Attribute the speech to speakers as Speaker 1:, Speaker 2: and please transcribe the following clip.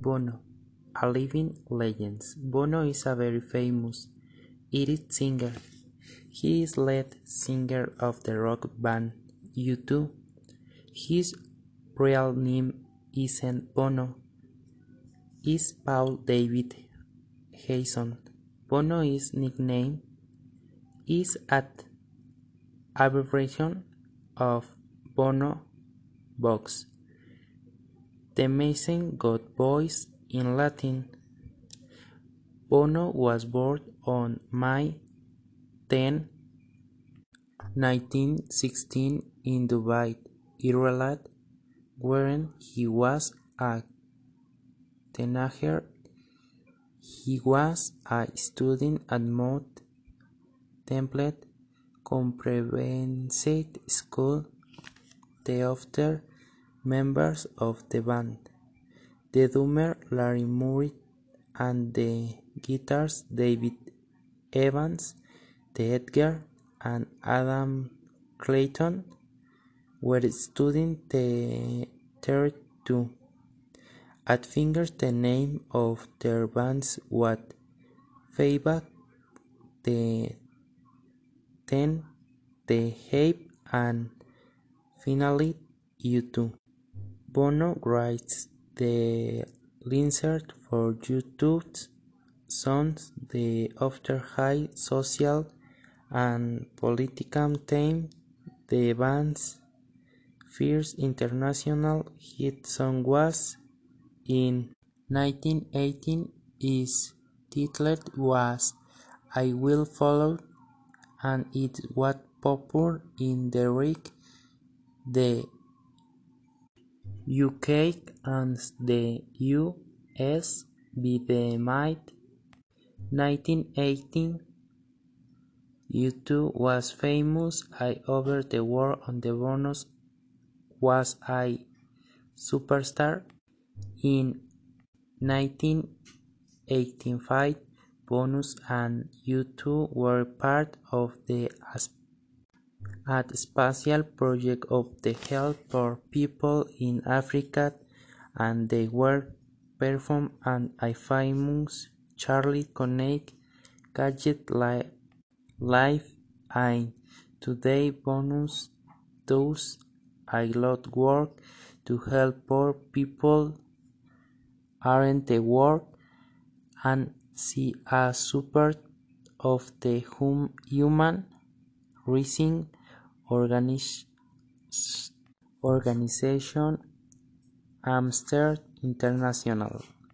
Speaker 1: Bono, a living legend. Bono is a very famous Irish singer. He is lead singer of the rock band U2. His real name isn't Bono, is Paul David Hewson. Bono is nickname is at abbreviation of Bono Vox, the amazing God voice in Latin. Bono was born on May 10, 1916 in Dublin, Ireland, where he was a teenager. He was a student at Mount Temple Comprehensive School. The other members of the band, the drummer Larry Mullen and the guitarist David Evans, the Edgar and Adam Clayton, were studying the theatre too. At first the name of their bands was Feedback, the then The Hype and finally U2. Bono writes the lyrics for U2's the after high social and political theme The band's first international hit song was in 1918 its title was I Will Follow and it was popular in the the UK and the US by the mid 1980s. U2 was famous all over the world and the bonus was a superstar. In 1985, Bonus and U2 were part of the a special project of the Help for People in Africa and they were performed at a famous Charlie Connect Gadget Live and today Bonus does a lot work to help poor people around the world and see a support of the human organization Amnesty International.